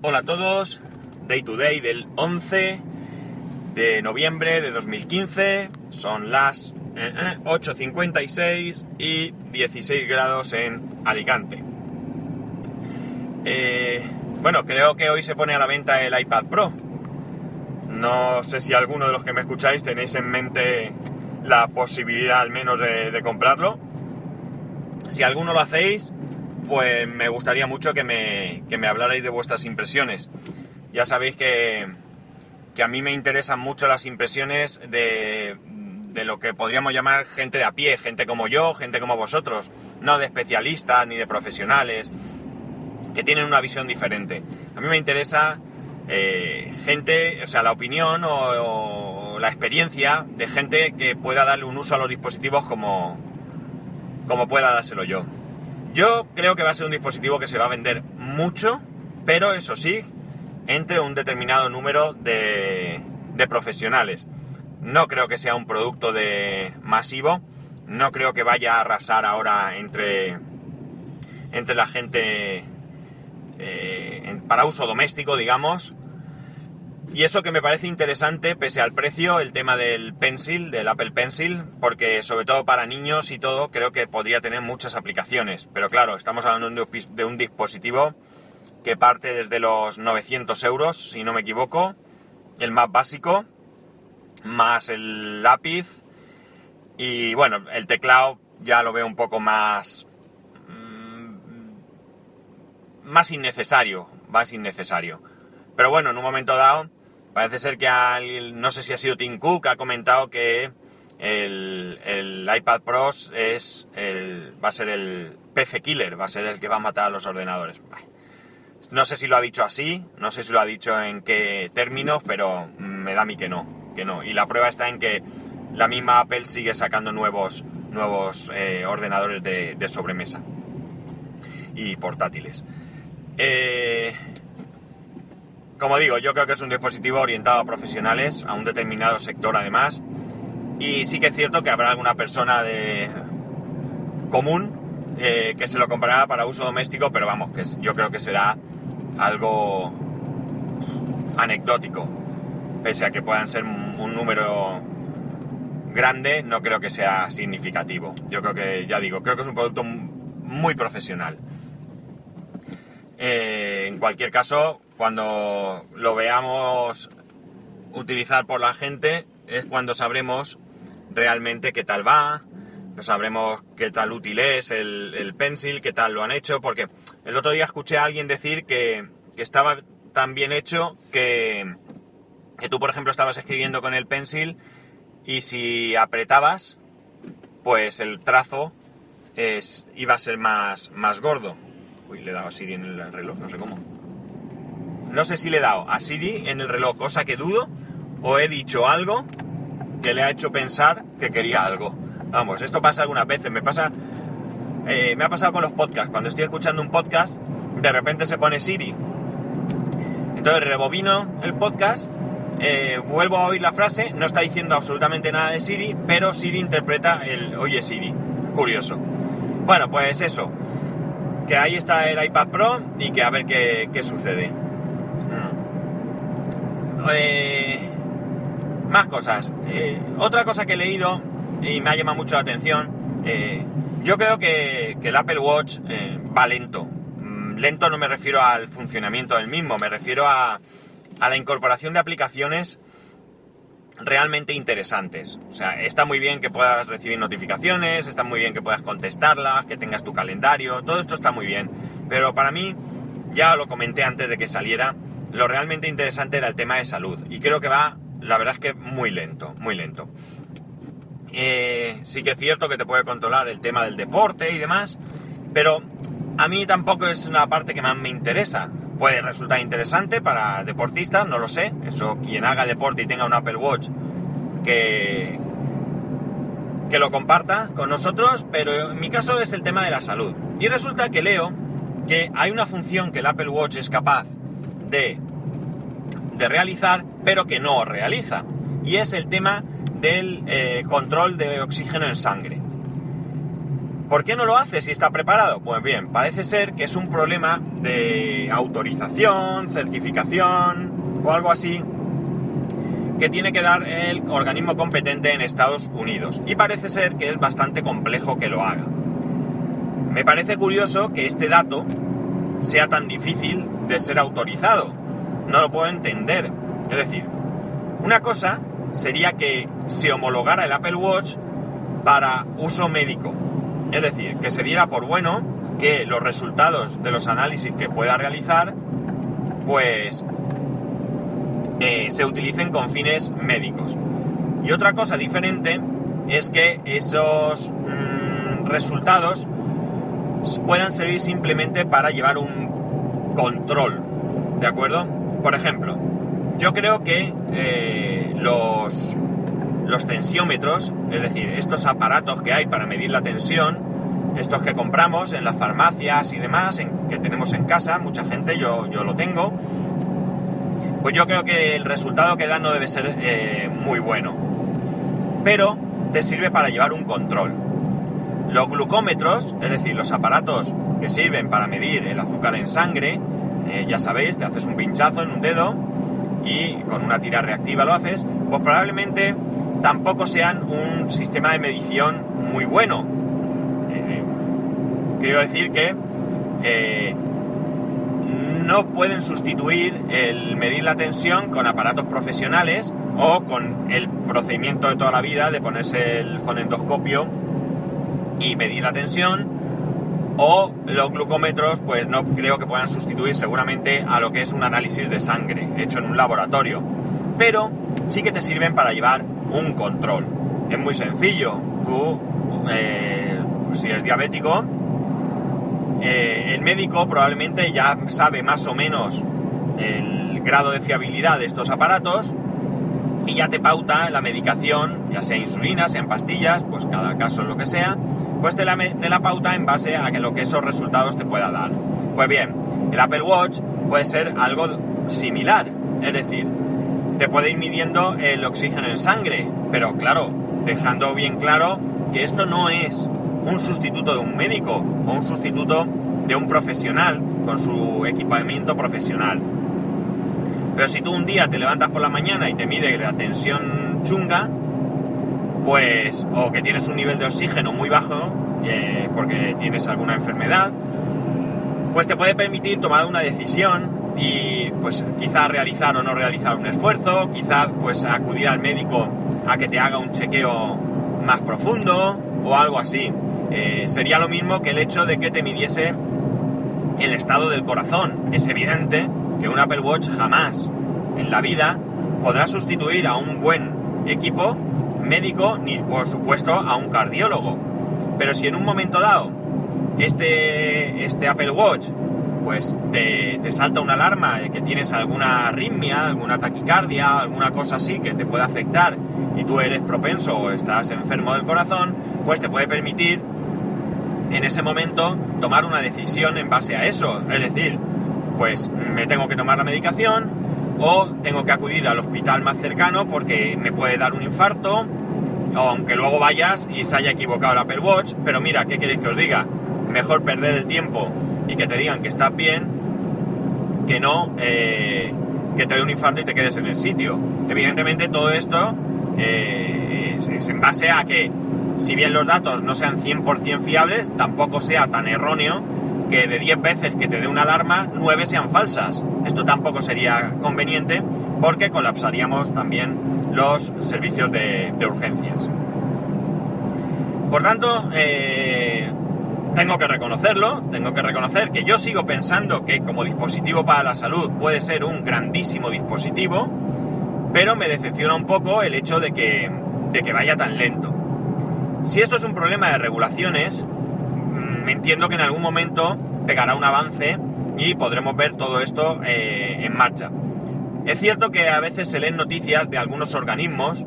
Hola a todos, Day to Day del 11 de noviembre de 2015, son las eh, eh, 8.56 y 16 grados en Alicante. Eh, bueno, creo que hoy se pone a la venta el iPad Pro. No sé si alguno de los que me escucháis tenéis en mente la posibilidad al menos de, de comprarlo. Si alguno lo hacéis, pues me gustaría mucho que me, que me hablarais de vuestras impresiones. Ya sabéis que, que, a mí me interesan mucho las impresiones de, de, lo que podríamos llamar gente de a pie, gente como yo, gente como vosotros, no de especialistas ni de profesionales, que tienen una visión diferente. A mí me interesa eh, gente, o sea, la opinión o, o, la experiencia de gente que pueda darle un uso a los dispositivos como, como pueda dárselo yo. Yo creo que va a ser un dispositivo que se va a vender mucho, pero eso sí, entre un determinado número de, profesionales. No creo que sea un producto de masivo, no creo que vaya a arrasar ahora entre, entre la gente eh, para uso doméstico, digamos. Y eso que me parece interesante, pese al precio, el tema del Pencil, del Apple Pencil, porque sobre todo para niños y todo, creo que podría tener muchas aplicaciones. Pero claro, estamos hablando de un dispositivo que parte desde los 900 euros, si no me equivoco, el más básico, más el lápiz, y bueno, el teclado ya lo veo un poco más... más innecesario, más innecesario. Pero bueno, en un momento dado Parece ser que no sé si ha sido Tim Cook, ha comentado que el, iPad Pro es el, va a ser el PC killer, va a ser el que va a matar a los ordenadores. No sé si lo ha dicho así, no sé si lo ha dicho en qué términos, pero me da a mí que no, que no. Y la prueba está en que la misma Apple sigue sacando nuevos, nuevos eh, ordenadores de, de, sobremesa y portátiles. Eh, como digo, yo creo que es un dispositivo orientado a profesionales, a un determinado sector además. Y sí que es cierto que habrá alguna persona de común eh, que se lo comprará para uso doméstico, pero vamos, que yo creo que será algo anecdótico. Pese a que puedan ser un número grande, no creo que sea significativo. Yo creo que, ya digo, creo que es un producto muy profesional. Eh, en cualquier caso, cuando lo veamos utilizar por la gente, es cuando sabremos realmente qué tal va, pues sabremos qué tal útil es el, el, pencil, qué tal lo han hecho, porque el otro día escuché a alguien decir que, estaba tan bien hecho que, que tú, por ejemplo, estabas escribiendo con el pencil y si apretabas, pues el trazo iba a ser más, más gordo. Uy, le he dado a Siri en el reloj, no sé cómo. No sé si le he dado a Siri en el reloj, cosa que dudo, o he dicho algo que le ha hecho pensar que quería algo. Vamos, esto pasa algunas veces, me pasa... Eh, me ha pasado con los podcasts. Cuando estoy escuchando un podcast, de repente se pone Siri. Entonces rebobino el podcast, eh, vuelvo a oír la frase, no está diciendo absolutamente nada de Siri, pero Siri interpreta el oye Siri. Curioso. Bueno, pues eso que ahí está el iPad Pro y que a ver qué, qué sucede. Eh, más cosas. Eh, otra cosa que he leído y me ha llamado mucho la atención, eh, yo creo que, que, el Apple Watch va lento. Mm, lento no me refiero al funcionamiento del mismo, me refiero a, a la incorporación de aplicaciones realmente interesantes. O sea, está muy bien que puedas recibir notificaciones, está muy bien que puedas contestarlas, que tengas tu calendario, todo esto está muy bien. Pero para mí, ya lo comenté antes de que saliera, lo realmente interesante era el tema de salud. Y creo que va, la verdad es que muy lento, muy lento. Eh, sí que es cierto que te puede controlar el tema del deporte y demás, pero a mí tampoco es una parte que más me interesa puede resultar interesante para deportistas, no lo sé. Eso quien haga deporte y tenga un Apple Watch que, que lo comparta con nosotros, pero en mi caso es el tema de la salud. Y resulta que leo que hay una función que el Apple Watch es capaz de, de realizar, pero que no realiza. Y es el tema del eh, control de oxígeno en sangre. ¿Por qué no lo hace si está preparado? Pues bien, parece ser que es un problema de autorización, certificación o algo así que tiene que dar el organismo competente en Estados Unidos. Y parece ser que es bastante complejo que lo haga. Me parece curioso que este dato sea tan difícil de ser autorizado. No lo puedo entender. Es decir, una cosa sería que se homologara el Apple Watch para uso médico. Es decir, que se diera por bueno que los resultados de los análisis que pueda realizar, pues eh, se utilicen con fines médicos. Y otra cosa diferente es que esos mm, resultados puedan servir simplemente para llevar un control, ¿de acuerdo? Por ejemplo, yo creo que eh, los, los tensiómetros, es decir, estos aparatos que hay para medir la tensión, estos que compramos en las farmacias y demás, en, que tenemos en casa, mucha gente, yo, yo lo tengo, pues yo creo que el resultado que da no debe ser eh, muy bueno. Pero te sirve para llevar un control. Los glucómetros, es decir, los aparatos que sirven para medir el azúcar en sangre, eh, ya sabéis, te haces un pinchazo en un dedo y con una tira reactiva lo haces, pues probablemente tampoco sean un sistema de medición muy bueno. Eh, quiero decir que no pueden sustituir el medir la tensión con aparatos profesionales o con el procedimiento de toda la vida de ponerse el fonendoscopio y medir la tensión o los glucómetros pues no creo que puedan sustituir seguramente a lo que es un análisis de sangre hecho en un laboratorio pero sí que te sirven para llevar un control es muy sencillo tú eh, pues si eres diabético eh, el médico probablemente ya sabe más o menos el grado de fiabilidad de estos aparatos y ya te pauta la medicación, ya sea insulina, sea en pastillas, pues cada caso es lo que sea, pues te la, la pauta en base a que lo que esos resultados te pueda dar. Pues bien, el Apple Watch puede ser algo similar, es decir, te puede ir midiendo el oxígeno en sangre, pero claro, dejando bien claro que esto no es un sustituto de un médico o un sustituto de un profesional con su equipamiento profesional. Pero si tú un día te levantas por la mañana y te mide la tensión chunga, pues, o que tienes un nivel de oxígeno muy bajo, eh, porque tienes alguna enfermedad, pues te puede permitir tomar una decisión y pues quizás realizar o no realizar un esfuerzo, quizás pues acudir al médico a que te haga un chequeo más profundo o algo así. Eh, sería lo mismo que el hecho de que te midiese el estado del corazón. Es evidente que un Apple Watch jamás en la vida podrá sustituir a un buen equipo médico ni por supuesto a un cardiólogo. Pero si en un momento dado este, este Apple Watch pues te, te, salta una alarma de que tienes alguna arritmia, alguna taquicardia, alguna cosa así que te puede afectar y tú eres propenso o estás enfermo del corazón, pues te puede permitir en ese momento tomar una decisión en base a eso. Es decir, pues me tengo que tomar la medicación o tengo que acudir al hospital más cercano porque me puede dar un infarto, aunque luego vayas y se haya equivocado el Apple Watch, pero mira, ¿qué queréis que os diga? Mejor perder el tiempo y que te digan que estás bien que no eh, que te dé un infarto y te quedes en el sitio. Evidentemente todo esto eh, es en base a que si bien los datos no sean 100% fiables, tampoco sea tan erróneo que de 10 veces que te dé una alarma, 9 sean falsas. Esto tampoco sería conveniente porque colapsaríamos también los servicios de, urgencias. Por tanto, eh, tengo que reconocerlo, tengo que reconocer que yo sigo pensando que como dispositivo para la salud puede ser un grandísimo dispositivo, pero me decepciona un poco el hecho de que, de que vaya tan lento. Si esto es un problema de regulaciones, me mm, entiendo que en algún momento pegará un avance y podremos ver todo esto eh, en marcha. Es cierto que a veces se leen noticias de algunos organismos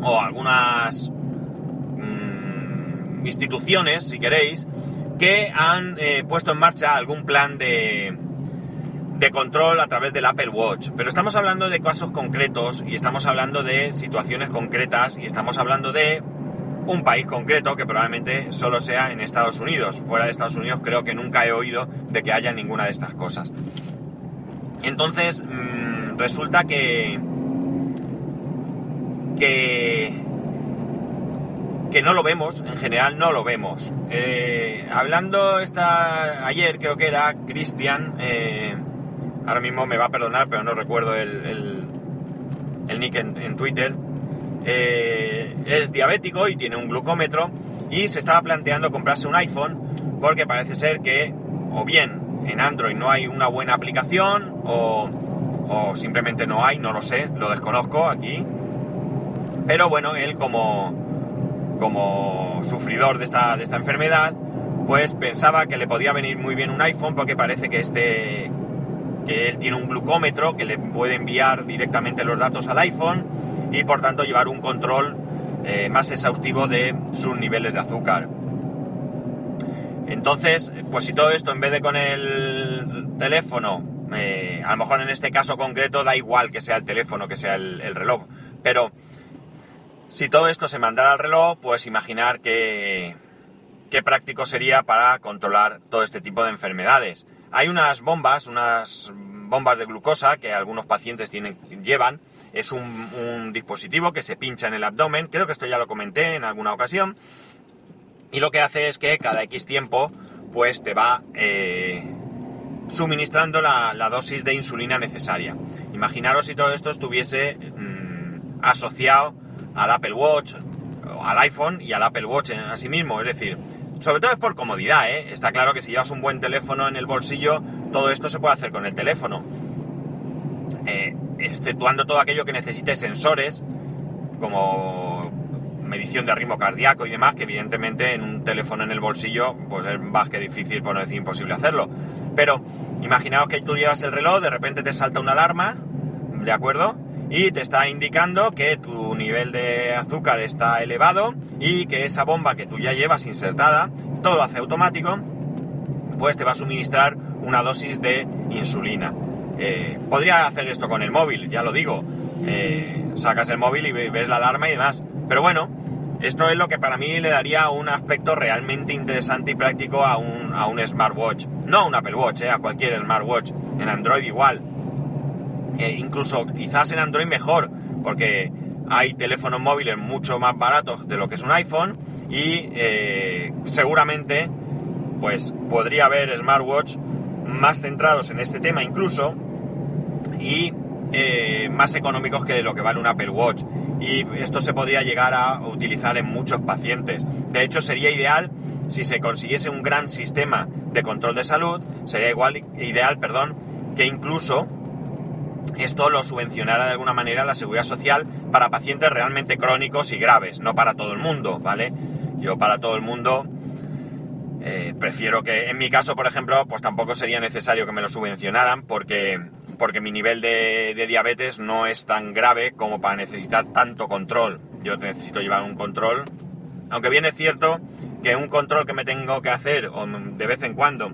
o algunas instituciones, si queréis, que han eh, puesto en marcha algún plan de, de control a través del Apple Watch. Pero estamos hablando de casos concretos y estamos hablando de situaciones concretas y estamos hablando de un país concreto que probablemente solo sea en Estados Unidos. Fuera de Estados Unidos creo que nunca he oído de que haya ninguna de estas cosas. Entonces, mm, resulta que... que que no lo vemos, en general no lo vemos. Eh, hablando esta ayer, creo que era Cristian, eh, ahora mismo me va a perdonar, pero no recuerdo el, el, nick en, Twitter, eh, es diabético y tiene un glucómetro y se estaba planteando comprarse un iPhone porque parece ser que o bien en Android no hay una buena aplicación o, o simplemente no hay, no lo sé, lo desconozco aquí. Pero bueno, él como, como sufridor de esta, de esta enfermedad, pues pensaba que le podía venir muy bien un iPhone porque parece que este que él tiene un glucómetro que le puede enviar directamente los datos al iPhone y por tanto llevar un control eh, más exhaustivo de sus niveles de azúcar. Entonces, pues si todo esto en vez de con el teléfono, eh, a lo mejor en este caso concreto da igual que sea el teléfono, que sea el reloj, pero si todo esto se mandara al reloj, pues imaginar que, qué práctico sería para controlar todo este tipo de enfermedades. Hay unas bombas, unas bombas de glucosa que algunos pacientes tienen, llevan. Es un, dispositivo que se pincha en el abdomen. Creo que esto ya lo comenté en alguna ocasión. Y lo que hace es que cada X tiempo, pues te va eh, suministrando la, dosis de insulina necesaria. Imaginaros si todo esto estuviese mm, asociado al Apple Watch, al iPhone y al Apple Watch en sí mismo. Es decir, sobre todo es por comodidad, ¿eh? Está claro que si llevas un buen teléfono en el bolsillo, todo esto se puede hacer con el teléfono. Eh, exceptuando todo aquello que necesite sensores, como medición de ritmo cardíaco y demás, que evidentemente en un teléfono en el bolsillo, pues es más que difícil, por no decir imposible hacerlo. Pero imaginaos que tú llevas el reloj, de repente te salta una alarma, ¿de acuerdo? Y te está indicando que tu nivel de azúcar está elevado y que esa bomba que tú ya llevas insertada, todo hace automático, pues te va a suministrar una dosis de insulina. Eh, podría hacer esto con el móvil, ya lo digo. Eh, sacas el móvil y ves la alarma y demás. Pero bueno, esto es lo que para mí le daría un aspecto realmente interesante y práctico a un, a un smartwatch. No a un Apple Watch, eh, a cualquier smartwatch. En Android igual incluso quizás en Android mejor, porque hay teléfonos móviles mucho más baratos de lo que es un iPhone y eh, seguramente pues podría haber smartwatch más centrados en este tema incluso y eh, más económicos que lo que vale un Apple Watch. Y esto se podría llegar a utilizar en muchos pacientes. De hecho sería ideal si se consiguiese un gran sistema de control de salud sería igual ideal perdón que incluso esto lo subvencionara de alguna manera la seguridad social para pacientes realmente crónicos y graves, no para todo el mundo, ¿vale? Yo para todo el mundo eh, prefiero que, en mi caso, por ejemplo, pues tampoco sería necesario que me lo subvencionaran porque, porque mi nivel de, de diabetes no es tan grave como para necesitar tanto control. Yo necesito llevar un control, aunque bien es cierto que un control que me tengo que hacer de vez en cuando,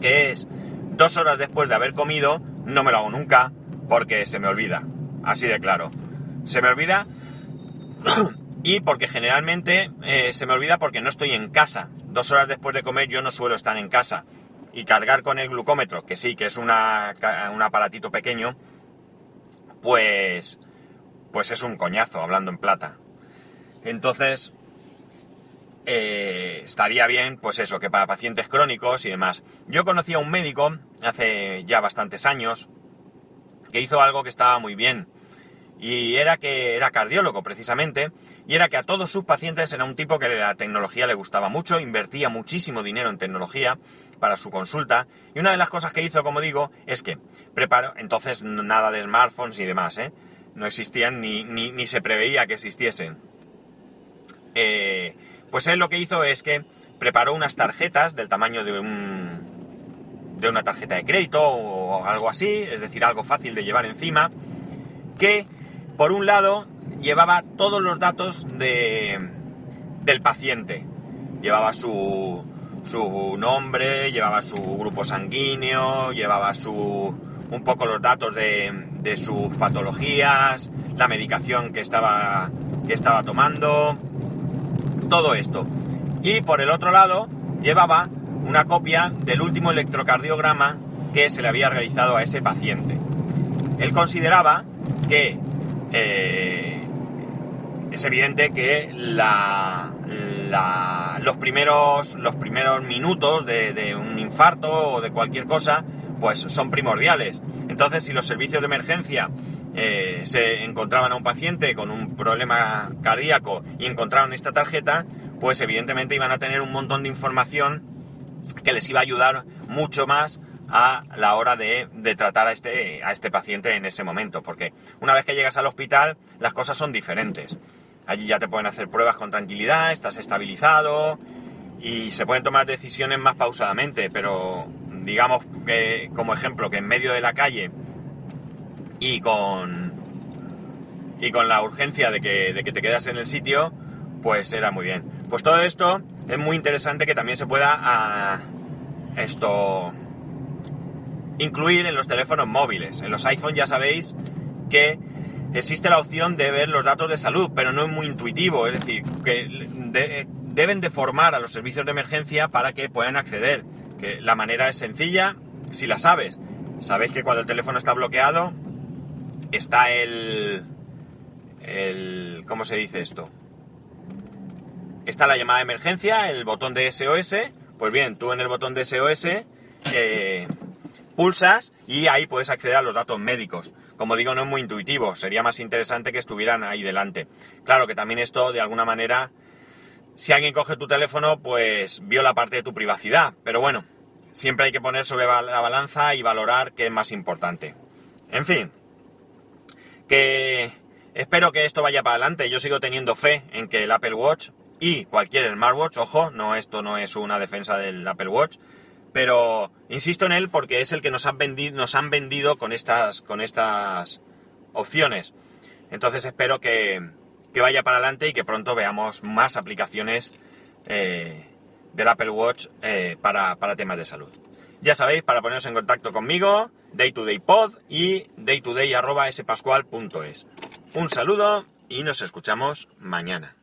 que es dos horas después de haber comido, no me lo hago nunca porque se me olvida. Así de claro. Se me olvida y porque generalmente eh, se me olvida porque no estoy en casa. Dos horas después de comer yo no suelo estar en casa. Y cargar con el glucómetro, que sí, que es una, un aparatito pequeño, pues, pues es un coñazo, hablando en plata. Entonces, eh, estaría bien, pues eso, que para pacientes crónicos y demás. Yo conocí a un médico hace ya bastantes años que hizo algo que estaba muy bien. Y era que era cardiólogo precisamente, y era que a todos sus pacientes era un tipo que la tecnología le gustaba mucho, invertía muchísimo dinero en tecnología para su consulta, y una de las cosas que hizo, como digo, es que preparó, entonces nada de smartphones y demás, ¿eh? no existían ni, ni, ni se preveía que existiesen. Eh, pues él lo que hizo es que preparó unas tarjetas del tamaño de un de una tarjeta de crédito o algo así, es decir, algo fácil de llevar encima, que por un lado llevaba todos los datos de, del paciente. Llevaba su, su nombre, llevaba su grupo sanguíneo, llevaba su un poco los datos de, de sus patologías, la medicación que estaba, que estaba tomando, todo esto. Y por el otro lado, llevaba una copia del último electrocardiograma que se le había realizado a ese paciente. Él consideraba que eh, es evidente que la, los, primeros, los primeros minutos de, un infarto o de cualquier cosa, pues son primordiales. Entonces, si los servicios de emergencia eh, se encontraban a un paciente con un problema cardíaco y encontraron esta tarjeta, pues evidentemente iban a tener un montón de información que les iba a ayudar mucho más a la hora de, tratar a este, a este paciente en ese momento, porque una vez que llegas al hospital las cosas son diferentes. Allí ya te pueden hacer pruebas con tranquilidad, estás estabilizado y se pueden tomar decisiones más pausadamente, pero digamos que como ejemplo que en medio de la calle y con y con la urgencia de que, de que te quedas en el sitio, pues era muy bien. Pues todo esto es muy interesante que también se pueda a, esto incluir en los teléfonos móviles. En los iPhones ya sabéis que existe la opción de ver los datos de salud, pero no es muy intuitivo, es decir, que deben de formar a los servicios de emergencia para que puedan acceder, que la manera es sencilla si la sabes. Sabéis que cuando el teléfono está bloqueado está el el ¿cómo se dice esto? Está la llamada de emergencia, el botón de SOS, pues bien, tú en el botón de SOS eh, pulsas y ahí puedes acceder a los datos médicos. Como digo, no es muy intuitivo, sería más interesante que estuvieran ahí delante. Claro que también esto, de alguna manera, si alguien coge tu teléfono, pues viola parte de tu privacidad. Pero bueno, siempre hay que poner sobre la balanza y valorar qué es más importante. En fin, que espero que esto vaya para adelante. Yo sigo teniendo fe en que el Apple Watch y cualquier smartwatch, ojo, no, esto no es una defensa del Apple Watch, pero insisto en él porque es el que nos han vendido, nos han vendido con estas, con estas opciones. Entonces espero que, vaya para adelante y que pronto veamos más aplicaciones eh, del Apple Watch eh, para, temas de salud. Ya sabéis, para poneros en contacto conmigo, daytodaypod y daytoday.spascual.es. Un saludo y nos escuchamos mañana.